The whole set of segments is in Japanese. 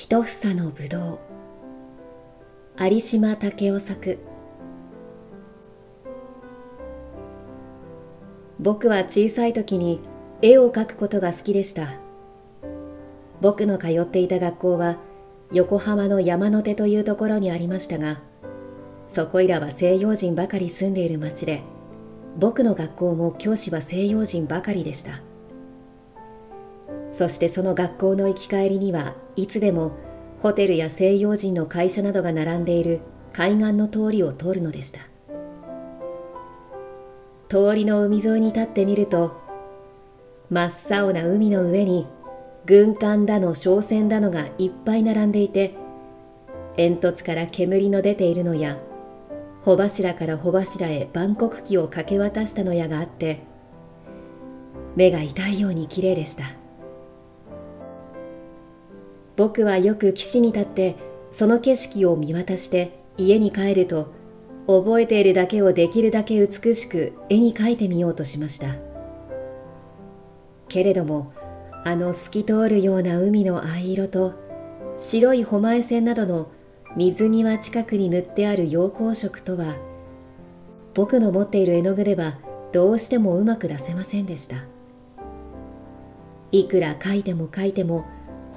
一房のぶどう。有島武雄作。僕は小さい時に絵を描くことが好きでした。僕の通っていた学校は横浜の山の手というところにありましたがそこいらは西洋人ばかり住んでいる町で僕の学校も教師は西洋人ばかりでした。そしてその学校の行き帰りにはいつでもホテルや西洋人の会社などが並んでいる海岸の通りを通るのでした。通りの海沿いに立ってみると真っ青な海の上に軍艦だの商船だのがいっぱい並んでいて煙突から煙の出ているのや穂柱から穂柱へ万国旗をかけ渡したのやがあって目が痛いように綺麗でした。僕はよく岸に立ってその景色を見渡して家に帰ると覚えているだけをできるだけ美しく絵に描いてみようとしました。けれどもあの透き通るような海の藍色と白い誉前線などの水際近くに塗ってある陽光色とは僕の持っている絵の具ではどうしてもうまく出せませんでした。いくら描いても描いても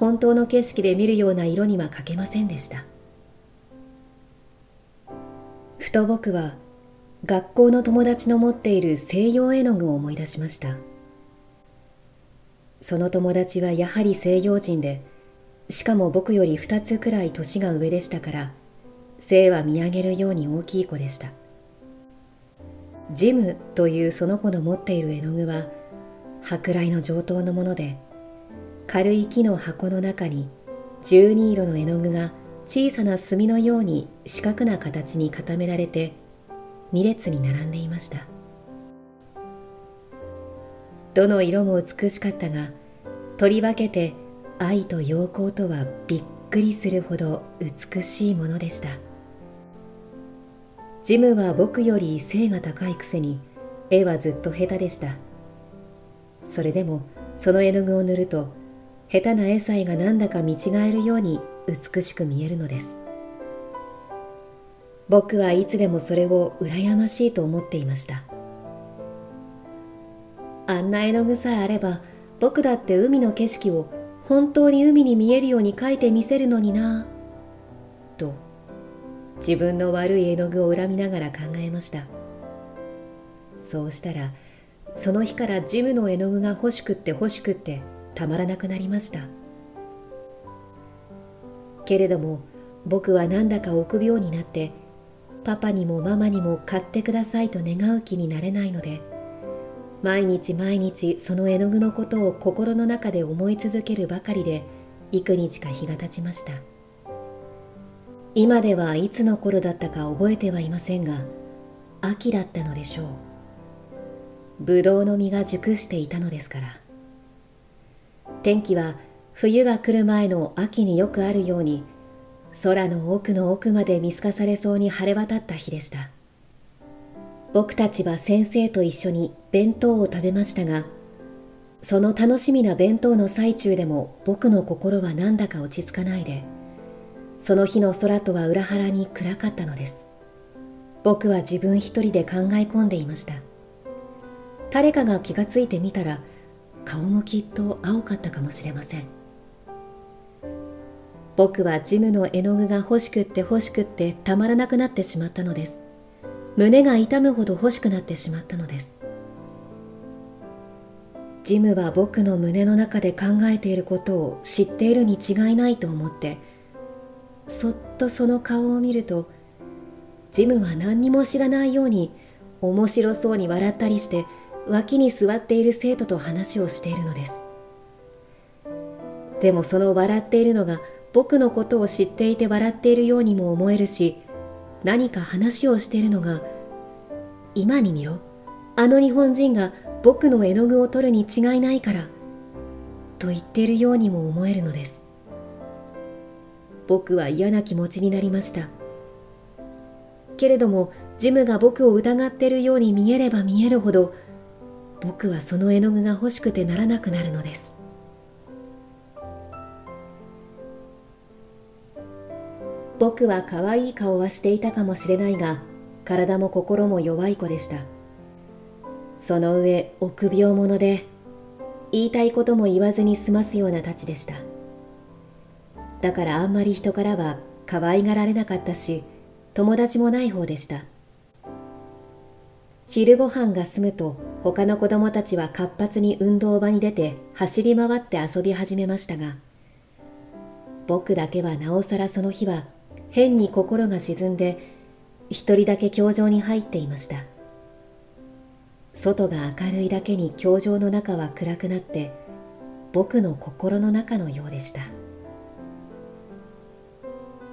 本当の景色で見るような色には描けませんでした。ふと僕は学校の友達の持っている西洋絵の具を思い出しました。その友達はやはり西洋人でしかも僕より2つくらい年が上でしたから背は見上げるように大きい子でした。ジムというその子の持っている絵の具は舶来の上等のもので軽い木の箱の中に12色の絵の具が小さな墨のように四角な形に固められて2列に並んでいました。どの色も美しかったが取り分けて愛と陽光とはびっくりするほど美しいものでした。ジムは僕より背が高いくせに絵はずっと下手でした。それでもその絵の具を塗ると下手な絵さえがなんだか見違えるように美しく見えるのです。僕はいつでもそれを羨ましいと思っていました。あんな絵の具さえあれば僕だって海の景色を本当に海に見えるように描いてみせるのになと自分の悪い絵の具を恨みながら考えました。そうしたらその日からジムの絵の具が欲しくって欲しくってたまらなくなりました。けれども僕はなんだか臆病になってパパにもママにも買ってくださいと願う気になれないので毎日毎日その絵の具のことを心の中で思い続けるばかりで幾日か日が経ちました。今ではいつの頃だったか覚えてはいませんが秋だったのでしょう。ぶどうの実が熟していたのですから。天気は冬が来る前の秋によくあるように空の奥の奥まで見透かされそうに晴れ渡った日でした。僕たちは先生と一緒に弁当を食べましたがその楽しみな弁当の最中でも僕の心はなんだか落ち着かないでその日の空とは裏腹に暗かったのです。僕は自分一人で考え込んでいました。誰かが気がついてみたら顔もきっと青かったかもしれません。僕はジムの絵の具が欲しくって欲しくってたまらなくなってしまったのです。胸が痛むほど欲しくなってしまったのです。ジムは僕の胸の中で考えていることを知っているに違いないと思ってそっとその顔を見るとジムは何にも知らないように面白そうに笑ったりして脇に座っている生徒と話をしているのです。でもその笑っているのが僕のことを知っていて笑っているようにも思えるし何か話をしているのが今に見ろ。あの日本人が僕の絵の具を取るに違いないからと言っているようにも思えるのです。僕は嫌な気持ちになりました。けれどもジムが僕を疑っているように見えれば見えるほど僕はその絵の具が欲しくてならなくなるのです。僕は可愛い顔はしていたかもしれないが体も心も弱い子でした。その上臆病者で言いたいことも言わずに済ますようなたちでした。だからあんまり人からは可愛がられなかったし友達もない方でした。昼ご飯が済むと他の子供たちは活発に運動場に出て走り回って遊び始めましたが僕だけはなおさらその日は変に心が沈んで一人だけ教場に入っていました。外が明るいだけに教場の中は暗くなって僕の心の中のようでした。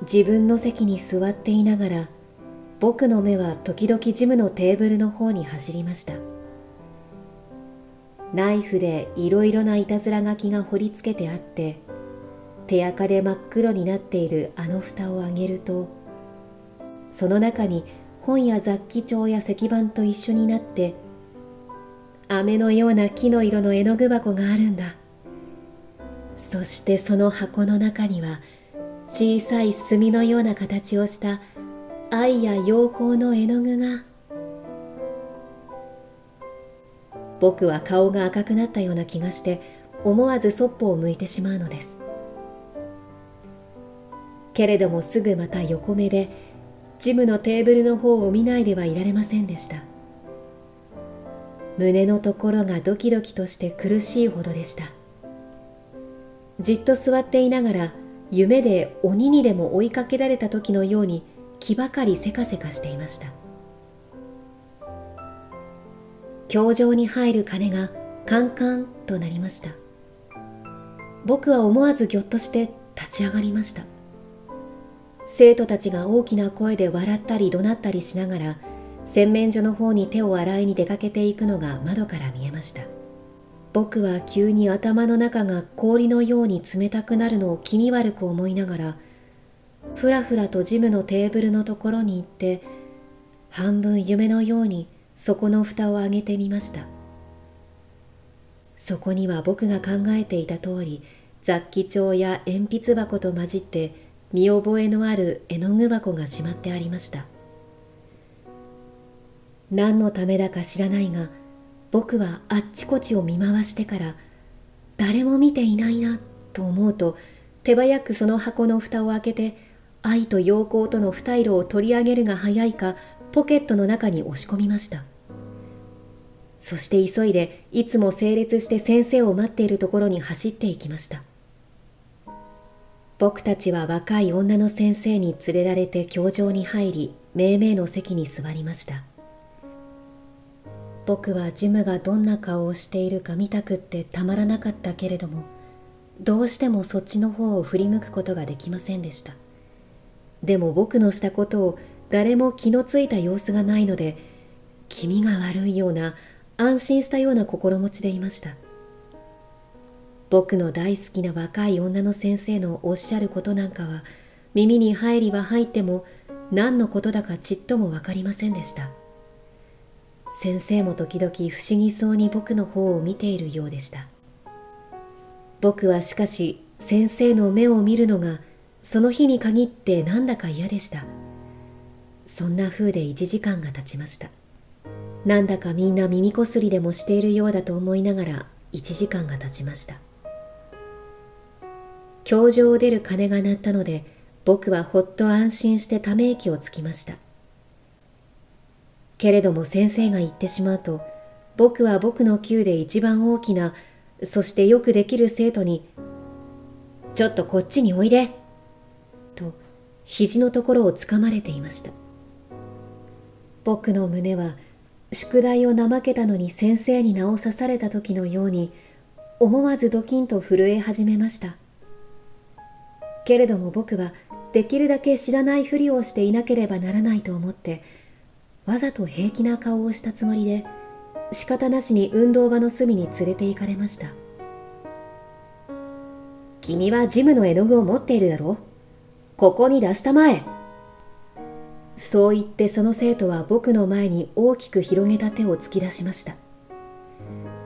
自分の席に座っていながら僕の目は時々ジムのテーブルの方に走りました。ナイフでいろいろないたずら書きが彫りつけてあって手垢で真っ黒になっているあの蓋を上げるとその中に本や雑記帳や石板と一緒になって飴のような木の色の絵の具箱があるんだ。そしてその箱の中には小さい墨のような形をした愛や陽光の絵の具が。僕は顔が赤くなったような気がして思わずそっぽを向いてしまうのです。けれどもすぐまた横目でジムのテーブルの方を見ないではいられませんでした。胸のところがドキドキとして苦しいほどでした。じっと座っていながら夢で鬼にでも追いかけられた時のように気ばかりせかせかしていました。教場に入る鐘がカンカンとなりました。僕は思わずぎょっとして立ち上がりました。生徒たちが大きな声で笑ったり怒鳴ったりしながら洗面所の方に手を洗いに出かけていくのが窓から見えました。僕は急に頭の中が氷のように冷たくなるのを気味悪く思いながらふらふらとジムのテーブルのところに行って半分夢のようにそこの蓋を上げてみました。そこには僕が考えていた通り雑記帳や鉛筆箱と混じって見覚えのある絵の具箱がしまってありました。何のためだか知らないが僕はあっちこちを見回してから誰も見ていないなと思うと手早くその箱の蓋を開けて愛と陽光との二色を取り上げるが早いかポケットの中に押し込みました。そして急いでいつも整列して先生を待っているところに走っていきました。僕たちは若い女の先生に連れられて教場に入り命名の席に座りました。僕はジムがどんな顔をしているか見たくってたまらなかったけれどもどうしてもそっちの方を振り向くことができませんでした。でも僕のしたことを誰も気のついた様子がないので気味が悪いような安心したような心持ちでいました。僕の大好きな若い女の先生のおっしゃることなんかは耳に入りは入っても何のことだかちっとも分かりませんでした。先生も時々不思議そうに僕の方を見ているようでした。僕はしかし先生の目を見るのがその日に限ってなんだか嫌でした。そんな風で一時間が経ちました。なんだかみんな耳こすりでもしているようだと思いながら一時間が経ちました。教場を出る鐘が鳴ったので僕はほっと安心してため息をつきました。けれども先生が言ってしまうと僕は僕の級で一番大きなそしてよくできる生徒に「ちょっとこっちにおいで」と肘のところをつかまれていました。僕の胸は宿題を怠けたのに先生に名を刺された時のように思わずドキンと震え始めました。けれども僕はできるだけ知らないふりをしていなければならないと思ってわざと平気な顔をしたつもりで仕方なしに運動場の隅に連れて行かれました。君はジムの絵の具を持っているだろここに出したまえ。そう言ってその生徒は僕の前に大きく広げた手を突き出しました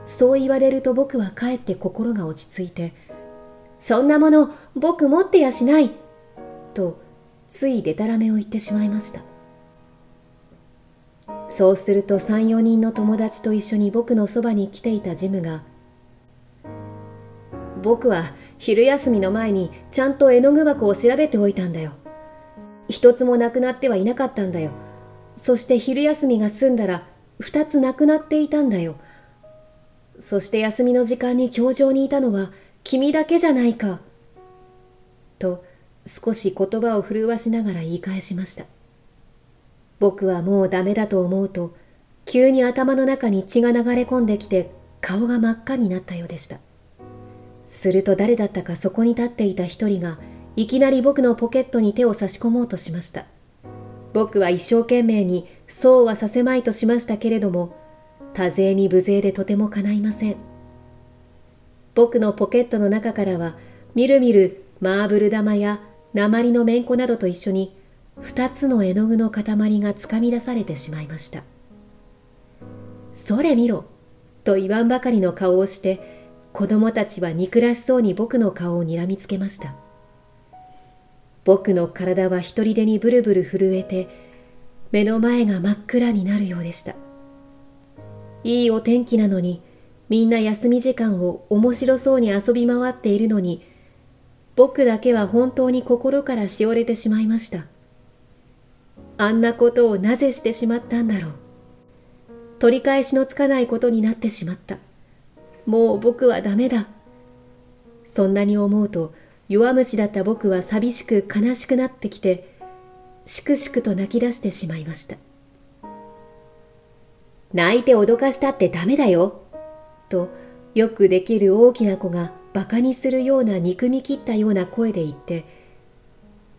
そう言われると僕はかえって心が落ち着いてそんなもの僕持ってやしない。とついでたらめを言ってしまいましたそうすると34人の友達と一緒に僕のそばに来ていたジムが「僕は昼休みの前にちゃんと絵の具箱を調べておいたんだよ一つもなくなってはいなかったんだよそして昼休みが済んだら二つなくなっていたんだよそして休みの時間に教場にいたのは君だけじゃないか。と少し言葉を震わしながら言い返しました。僕はもうダメだと思うと、急に頭の中に血が流れ込んできて顔が真っ赤になったようでした。すると誰だったかそこに立っていた一人がいきなり僕のポケットに手を差し込もうとしました。僕は一生懸命にそうはさせまいとしましたけれども、多勢に無勢でとても叶いません。僕のポケットの中からは、みるみるマーブル玉や鉛のめんこなどと一緒に、二つの絵の具の塊がつかみ出されてしまいました。それ見ろと言わんばかりの顔をして、子供たちは憎らしそうに僕の顔を睨みつけました。僕の体は一人でにブルブル震えて、目の前が真っ暗になるようでした。いいお天気なのに、みんな休み時間を面白そうに遊び回っているのに、僕だけは本当に心からしおれてしまいました。あんなことをなぜしてしまったんだろう。取り返しのつかないことになってしまった。もう僕はダメだ。そんなに思うと、弱虫だった僕は寂しく悲しくなってきて、しくしくと泣き出してしまいました。泣いて脅かしたってダメだよ。と、よくできる大きな子が馬鹿にするような憎み切ったような声で言って、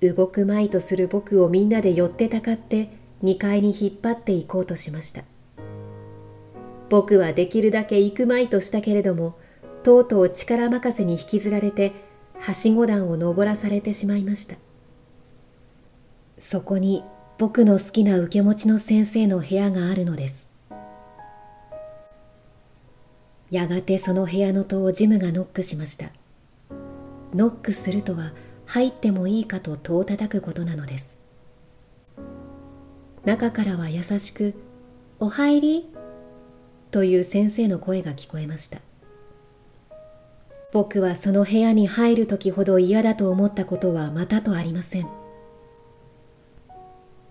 動くまいとする僕をみんなで寄ってたかって2階に引っ張っていこうとしました。僕はできるだけ行くまいとしたけれども、とうとう力任せに引きずられて、はしご段を登らされてしまいました。そこに僕の好きな受け持ちの先生の部屋があるのです。やがてその部屋の戸をジムがノックしましたノックするとは入ってもいいかと戸を叩くことなのです中からは優しく「お入り」という先生の声が聞こえました僕はその部屋に入る時ほど嫌だと思ったことはまたとありません。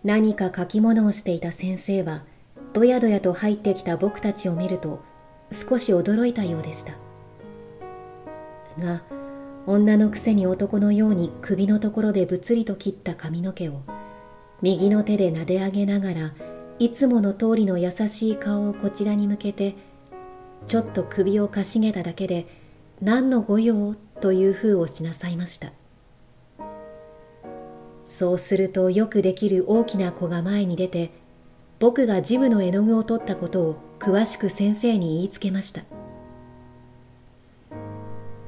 何か書き物をしていた先生はどやどやと入ってきた僕たちを見ると少し驚いたようでした。が女のくせに男のように首のところでぶつりと切った髪の毛を右の手で撫で上げながらいつもの通りの優しい顔をこちらに向けてちょっと首をかしげただけで何の御用という風をしなさいましたそうするとよくできる大きな子が前に出て僕がジムの絵の具を取ったことを詳しく先生に言いつけました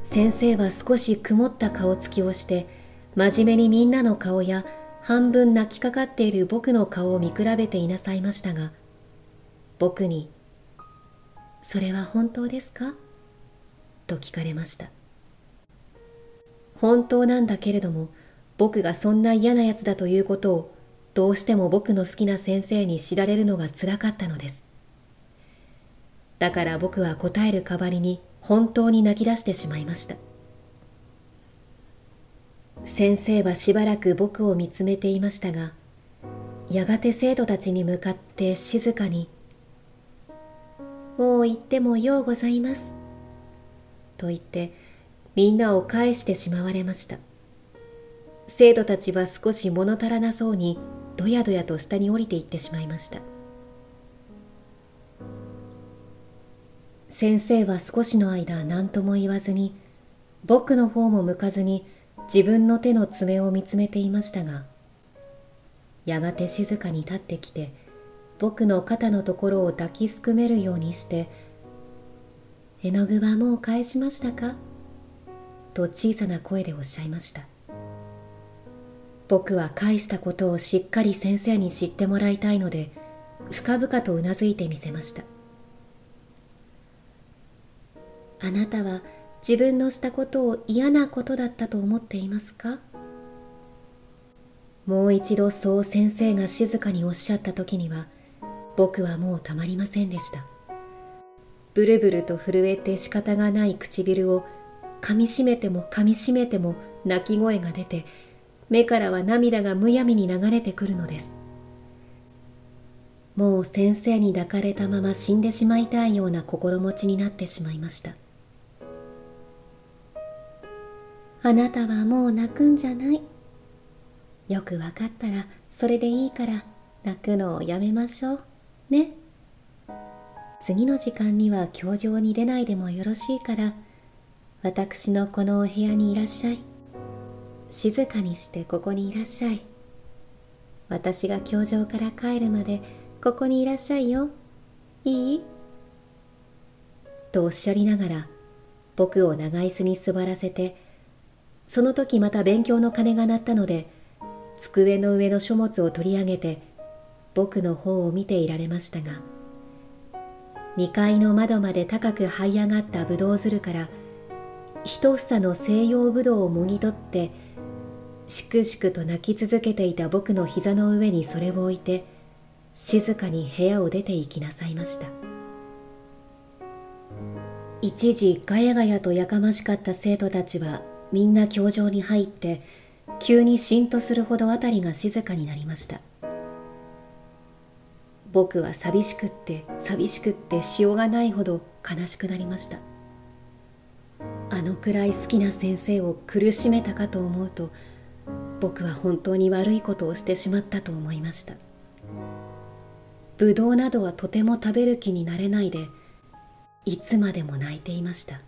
先生は少し曇った顔つきをして真面目にみんなの顔や半分泣きかかっている僕の顔を見比べていなさいましたが僕に「それは本当ですか?」と聞かれました本当なんだけれども僕がそんな嫌なやつだということをどうしても僕の好きな先生に知られるのがつらかったのです。だから僕は答える代わりに本当に泣き出してしまいました。先生はしばらく僕を見つめていましたが、やがて生徒たちに向かって静かに、もう言ってもようございます。と言って、みんなを返してしまわれました。生徒たちは少し物足らなそうにどやどやと下に降りていってしまいました先生は少しの間何とも言わずに僕の方も向かずに自分の手の爪を見つめていましたがやがて静かに立ってきて僕の肩のところを抱きすくめるようにして「絵の具はもう返しましたか?」と小さな声でおっしゃいました。僕は返したことをしっかり先生に知ってもらいたいので深々とうなずいてみせました。あなたは自分のしたことを嫌なことだったと思っていますか？もう一度そう先生が静かにおっしゃった時には僕はもうたまりませんでした。ブルブルと震えて仕方がない唇を噛みしめても噛みしめても泣き声が出て目からは涙がむやみに流れてくるのです。もう先生に抱かれたまま死んでしまいたいような心持ちになってしまいました。あなたはもう泣くんじゃない。よくわかったらそれでいいから泣くのをやめましょう。ね。次の時間には教場に出ないでもよろしいから私のこのお部屋にいらっしゃい。静かにしてここにいらっしゃい。私が教場から帰るまでここにいらっしゃいよ。いい？とおっしゃりながら僕を長椅子に座らせてその時また勉強の鐘が鳴ったので机の上の書物を取り上げて僕の方を見ていられましたが2階の窓まで高く這い上がったぶどうづるから一房の西洋ぶどうをもぎ取ってしくしくと泣き続けていた僕の膝の上にそれを置いて静かに部屋を出て行きなさいました。一時ガヤガヤとやかましかった生徒たちはみんな教場に入って急にしんとするほど辺りが静かになりました。僕は寂しくって寂しくってしようがないほど悲しくなりました。あのくらい好きな先生を苦しめたかと思うと僕は本当に悪いことをしてしまったと思いました。ぶどうなどはとても食べる気になれないでいつまでも泣いていました。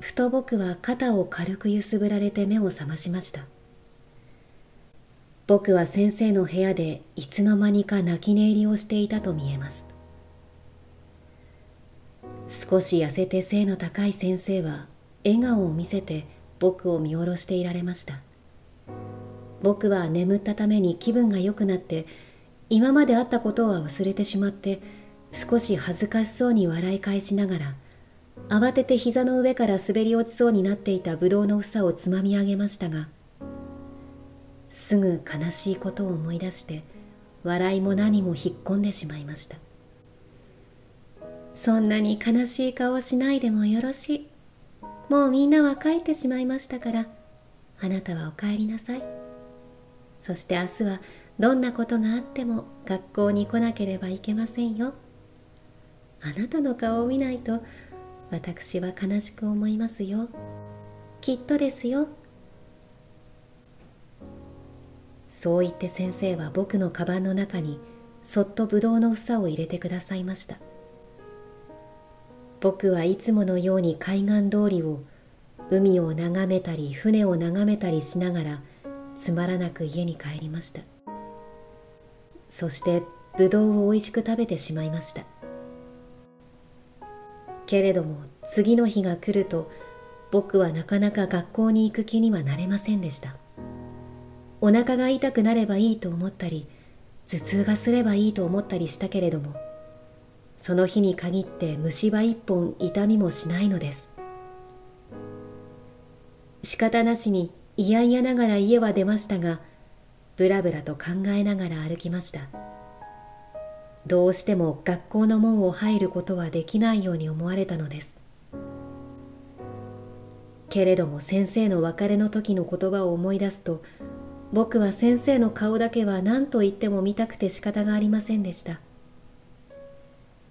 ふと僕は肩を軽く揺すぶられて目を覚ましました。僕は先生の部屋でいつの間にか泣き寝入りをしていたと見えます。少し痩せて背の高い先生は笑顔を見せて僕を見下ろしていられました。僕は眠ったために気分が良くなって今まであったことは忘れてしまって少し恥ずかしそうに笑い返しながら慌てて膝の上から滑り落ちそうになっていたぶどうの房をつまみ上げましたがすぐ悲しいことを思い出して笑いも何も引っ込んでしまいました。そんなに悲しい顔しないでもよろしい。もうみんなは帰ってしまいましたからあなたはお帰りなさい。そして明日はどんなことがあっても学校に来なければいけませんよ。あなたの顔を見ないと私は悲しく思いますよ。きっとですよ。そう言って先生は僕のカバンの中にそっとぶどうの房を入れてくださいました。僕はいつものように海岸通りを海を眺めたり船を眺めたりしながらつまらなく家に帰りました。そしてぶどうをおいしく食べてしまいました。けれども次の日が来ると僕はなかなか学校に行く気にはなれませんでした。お腹が痛くなればいいと思ったり頭痛がすればいいと思ったりしたけれどもその日に限って虫歯一本痛みもしないのです。仕方なしに嫌々ながら家は出ましたがぶらぶらと考えながら歩きました。どうしても学校の門を入ることはできないように思われたのです。けれども先生の別れの時の言葉を思い出すと僕は先生の顔だけは何と言っても見たくて仕方がありませんでした。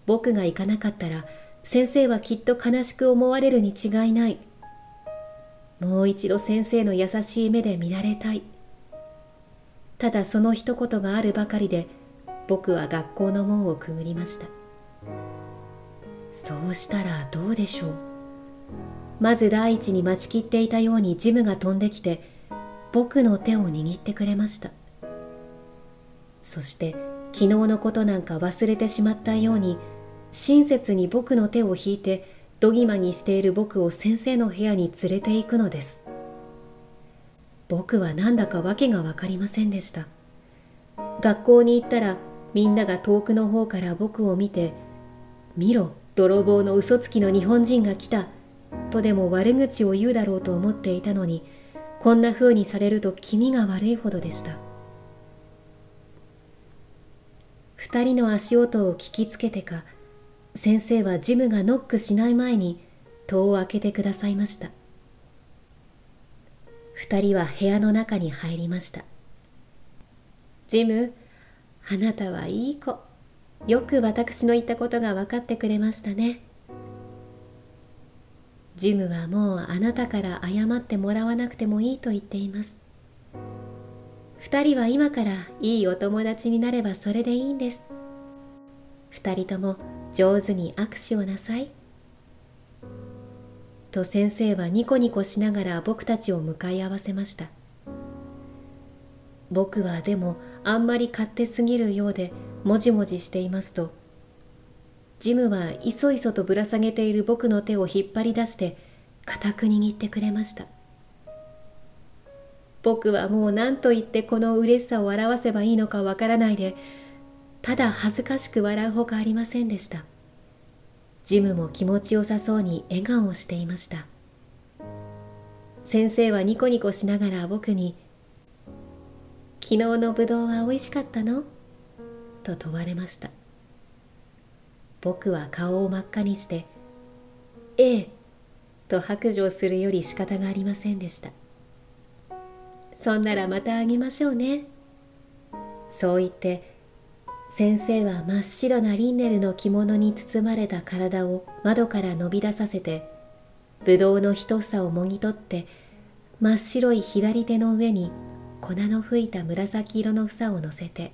僕が行かなかったら先生はきっと悲しく思われるに違いない。もう一度先生の優しい目で見られたい。ただその一言があるばかりで僕は学校の門をくぐりました。そうしたらどうでしょう。まず第一に待ちきっていたようにジムが飛んできて僕の手を握ってくれました。そして昨日のことなんか忘れてしまったように親切に僕の手を引いてどぎまぎしている僕を先生の部屋に連れて行くのです。僕はなんだか訳が分かりませんでした。学校に行ったらみんなが遠くの方から僕を見て「見ろ泥棒の嘘つきの日本人が来た」とでも悪口を言うだろうと思っていたのにこんな風にされると気味が悪いほどでした。二人の足音を聞きつけてか先生はジムがノックしない前に戸を開けてくださいました。二人は部屋の中に入りました。ジムあなたはいい子。よく私の言ったことが分かってくれましたね。ジムはもうあなたから謝ってもらわなくてもいいと言っています。二人は今からいいお友達になればそれでいいんです。二人とも上手に握手をなさい。と先生はニコニコしながら僕たちを向かい合わせました。僕はでもあんまり勝手すぎるようでもじもじしていますとジムはいそいそとぶら下げている僕の手を引っ張り出して固く握ってくれました。僕はもう何と言ってこの嬉しさを表せばいいのかわからないでただ恥ずかしく笑うほかありませんでした。ジムも気持ちよさそうに笑顔をしていました。先生はニコニコしながら僕に「昨日のぶどうは美味しかったの?」と問われました。僕は顔を真っ赤にして「ええ」と白状するより仕方がありませんでしたそんならまたあげましょうねそう言って先生は真っ白なリンネルの着物に包まれた体を窓から伸び出させてぶどうの一房をもぎ取って真っ白い左手の上に粉の吹いた紫色の房を乗せて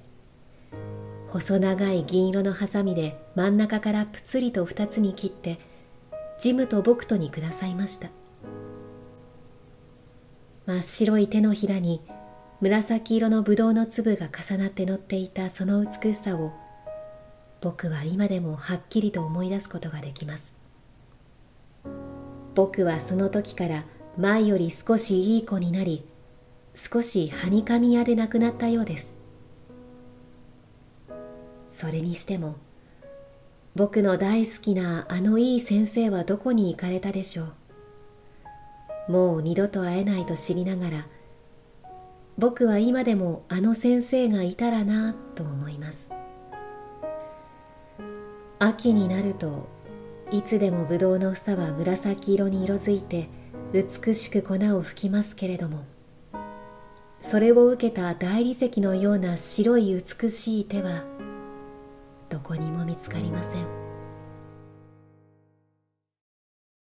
細長い銀色のハサミで真ん中からぷつりと二つに切ってジムと僕とにくださいました。真っ白い手のひらに紫色のぶどうの粒が重なって乗っていたその美しさを僕は今でもはっきりと思い出すことができます。僕はその時から前より少しいい子になり少しはにかみ屋で亡くなったようです。それにしても僕の大好きなあのいい先生はどこに行かれたでしょう。もう二度と会えないと知りながら僕は今でもあの先生がいたらなと思います。秋になるといつでもぶどうの房は紫色に色づいて美しく粉を吹きますけれどもそれを受けた大理石のような白い美しい手はどこにも見つかりません。